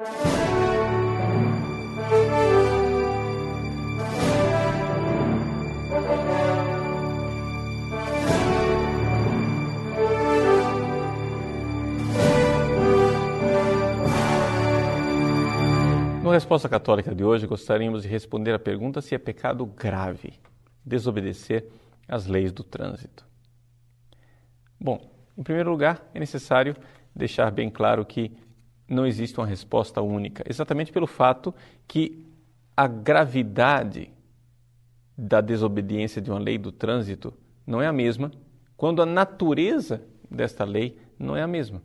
No Resposta Católica de hoje, gostaríamos de responder a pergunta se é pecado grave desobedecer às leis do trânsito. Bom, em primeiro lugar, é necessário deixar bem claro que não existe uma resposta única, exatamente pelo fato que a gravidade da desobediência de uma lei do trânsito não é a mesma quando a natureza desta lei não é a mesma.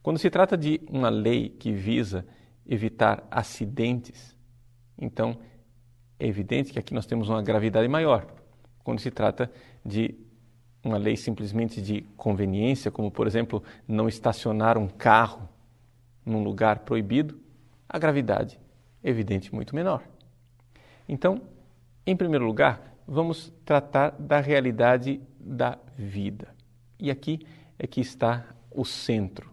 Quando se trata de uma lei que visa evitar acidentes, então é evidente que aqui nós temos uma gravidade maior. Quando se trata de uma lei simplesmente de conveniência, como por exemplo não estacionar um carro num lugar proibido, a gravidade é evidente muito menor. Então, em primeiro lugar, vamos tratar da realidade da vida. E aqui é que está o centro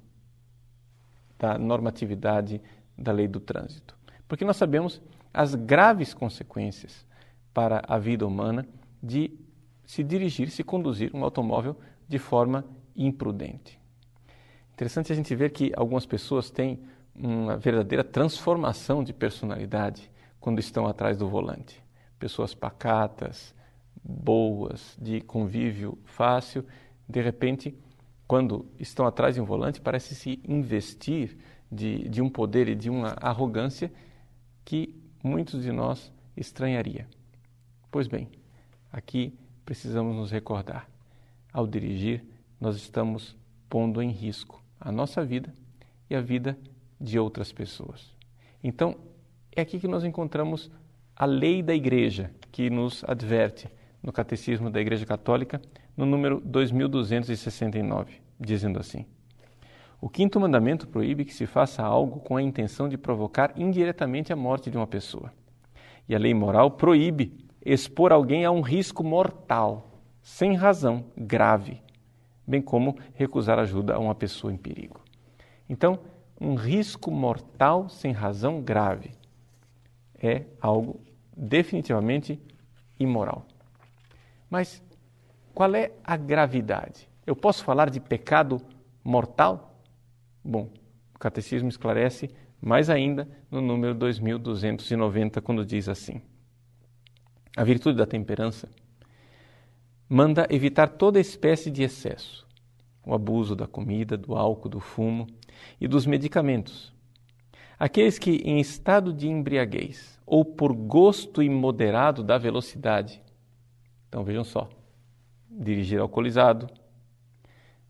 da normatividade da lei do trânsito. Porque nós sabemos as graves consequências para a vida humana de se dirigir, se conduzir um automóvel de forma imprudente. Interessante a gente ver que algumas pessoas têm uma verdadeira transformação de personalidade quando estão atrás do volante. Pessoas pacatas, boas, de convívio fácil, de repente, quando estão atrás de um volante, parece se investir de, de um poder e de uma arrogância que muitos de nós estranharia. Pois bem, aqui precisamos nos recordar: ao dirigir, nós estamos pondo em risco a nossa vida e a vida de outras pessoas. Então, é aqui que nós encontramos a lei da igreja que nos adverte no Catecismo da Igreja Católica, no número 2269, dizendo assim: o quinto mandamento proíbe que se faça algo com a intenção de provocar indiretamente a morte de uma pessoa. E a lei moral proíbe expor alguém a um risco mortal, sem razão grave, bem como recusar ajuda a uma pessoa em perigo. Então, um risco mortal sem razão grave é algo definitivamente imoral. Mas qual é a gravidade? Eu posso falar de pecado mortal? Bom, o catecismo esclarece mais ainda no número 2290, quando diz assim: A virtude da temperança manda evitar toda espécie de excesso, o abuso da comida, do álcool, do fumo e dos medicamentos. Aqueles que, em estado de embriaguez ou por gosto imoderado da velocidade, então vejam só, dirigir alcoolizado,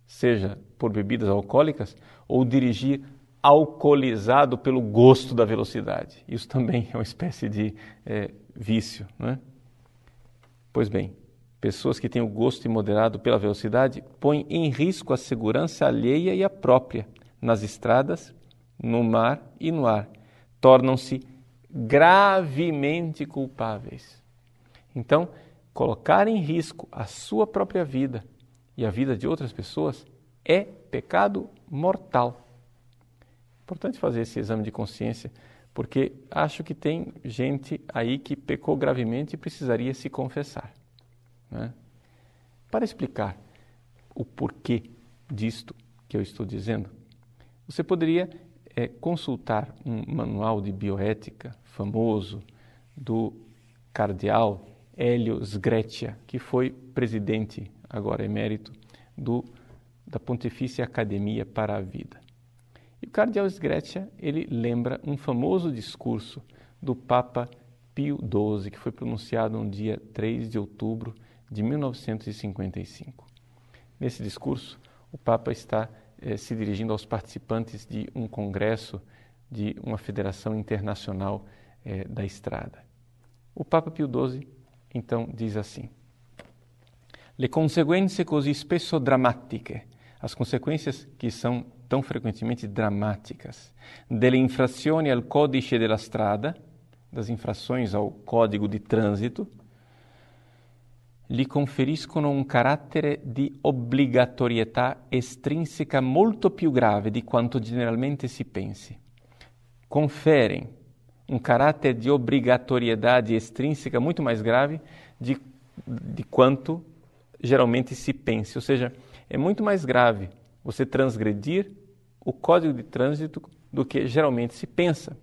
seja por bebidas alcoólicas ou dirigir alcoolizado pelo gosto da velocidade. Isso também é uma espécie de é, vício. Não é? Pois bem, pessoas que têm o gosto imoderado pela velocidade põem em risco a segurança alheia e a própria nas estradas, no mar e no ar. Tornam-se gravemente culpáveis. Então, colocar em risco a sua própria vida e a vida de outras pessoas é pecado mortal. Importante fazer esse exame de consciência, porque acho que tem gente aí que pecou gravemente e precisaria se confessar. Né? Para explicar o porquê disto que eu estou dizendo, você poderia é, consultar um manual de bioética famoso do cardeal Hélio Sgreccia, que foi presidente agora emérito, do, da Pontifícia Academia para a Vida. E o cardeal Sgreccia, ele lembra um famoso discurso do Papa Pio XII, que foi pronunciado no dia 3 de outubro de 1955. Nesse discurso, o Papa está eh, se dirigindo aos participantes de um congresso de uma federação internacional eh, da estrada. O Papa Pio XII, então, diz assim: le conseguenze così spesso drammatiche, as consequências que são tão frequentemente dramáticas, delle infrazioni al codice della strada, das infrações ao código de trânsito, lhe conferiscono un carattere di obbligatorietà estrinseca molto più grave di quanto generalmente si pensi. conferem um caráter de obrigatoriedade extrínseca muito mais grave de, de quanto geralmente se pense. Ou seja, é muito mais grave você transgredir o código de trânsito do que geralmente se pensa.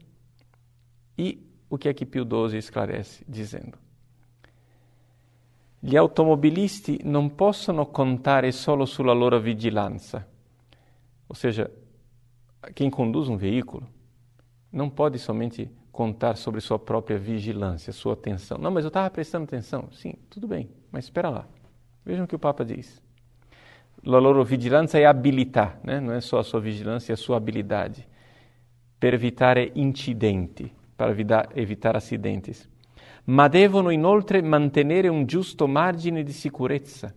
E o que é que Pio XII esclarece, dizendo: Gli automobilisti non possono contare solo sulla loro vigilanza. Ou seja, quem conduz um veículo não pode somente contar sobre sua própria vigilância, sua atenção. Não, mas eu estava prestando atenção. Sim, tudo bem, mas espera lá. Vejam o que o Papa diz. La loro vigilanza è abilità, né? não é só a sua vigilância, é a sua habilidade. Per evitare incidenti, para evitar acidentes. Ma devono inoltre mantenere un giusto margine di sicurezza.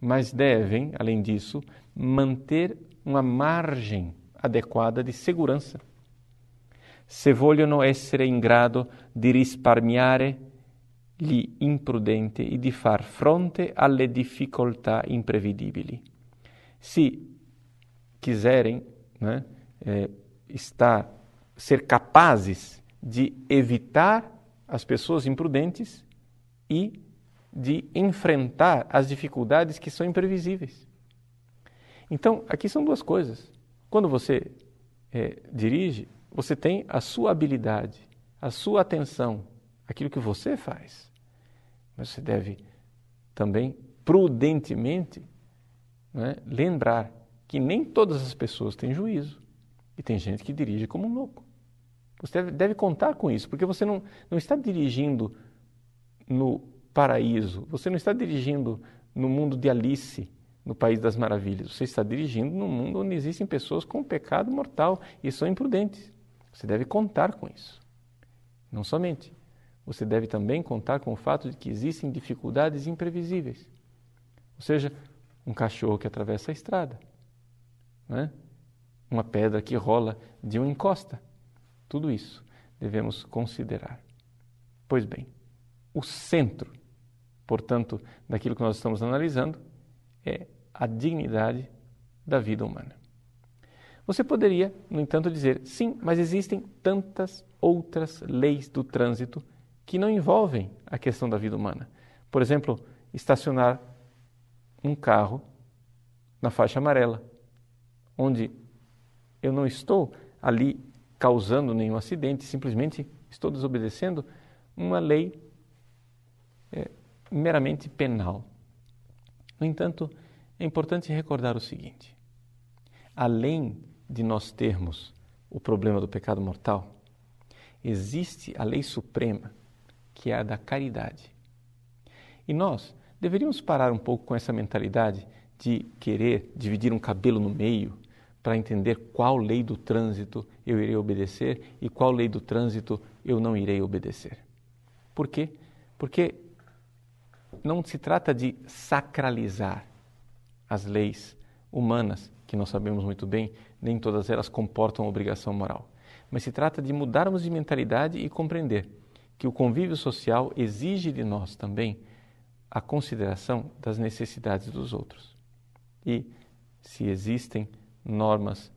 Mas devem, além disso, manter uma margem adequada de segurança. Se vogliono essere in grado di risparmiare gli imprudenti e di far fronte alle difficoltà imprevedibili. Se quiserem né, é, estar, ser capazes de evitar as pessoas imprudentes e de enfrentar as dificuldades que são imprevisíveis. Então, aqui são duas coisas. Quando você é, dirige, você tem a sua habilidade, a sua atenção, aquilo que você faz. Mas você deve também prudentemente né, lembrar que nem todas as pessoas têm juízo e tem gente que dirige como um louco. Você deve, contar com isso, porque você não, não está dirigindo no paraíso, você não está dirigindo no mundo de Alice, no País das Maravilhas. Você está dirigindo num mundo onde existem pessoas com pecado mortal e são imprudentes. Você deve contar com isso. Não somente você deve também contar com o fato de que existem dificuldades imprevisíveis. Ou seja, um cachorro que atravessa a estrada, né? uma pedra que rola de uma encosta. Tudo isso devemos considerar. Pois bem, o centro, portanto, daquilo que nós estamos analisando é a dignidade da vida humana. Você poderia, no entanto, dizer: sim, mas existem tantas outras leis do trânsito que não envolvem a questão da vida humana. Por exemplo, estacionar um carro na faixa amarela, onde eu não estou ali causando nenhum acidente, simplesmente estou desobedecendo uma lei é, meramente penal. No entanto, é importante recordar o seguinte: além de nós termos o problema do pecado mortal, existe a lei suprema que é a da caridade. E nós deveríamos parar um pouco com essa mentalidade de querer dividir um cabelo no meio para entender qual lei do trânsito eu irei obedecer e qual lei do trânsito eu não irei obedecer. Por quê? Porque não se trata de sacralizar as leis humanas, que nós sabemos muito bem, nem todas elas comportam obrigação moral. Mas se trata de mudarmos de mentalidade e compreender que o convívio social exige de nós também a consideração das necessidades dos outros. E se existem normas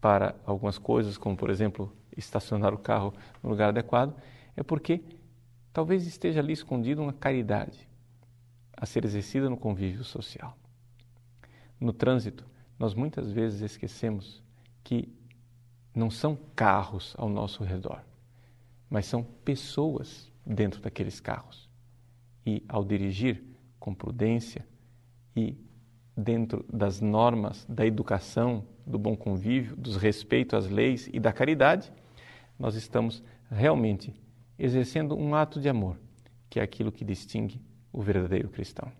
para algumas coisas, como por exemplo estacionar o carro no lugar adequado, é porque talvez esteja ali escondida uma caridade a ser exercida no convívio social. No trânsito, nós muitas vezes esquecemos que não são carros ao nosso redor mas são pessoas dentro daqueles carros. E ao dirigir com prudência e dentro das normas da educação, do bom convívio, dos respeito às leis e da caridade, nós estamos realmente exercendo um ato de amor, que é aquilo que distingue o verdadeiro cristão.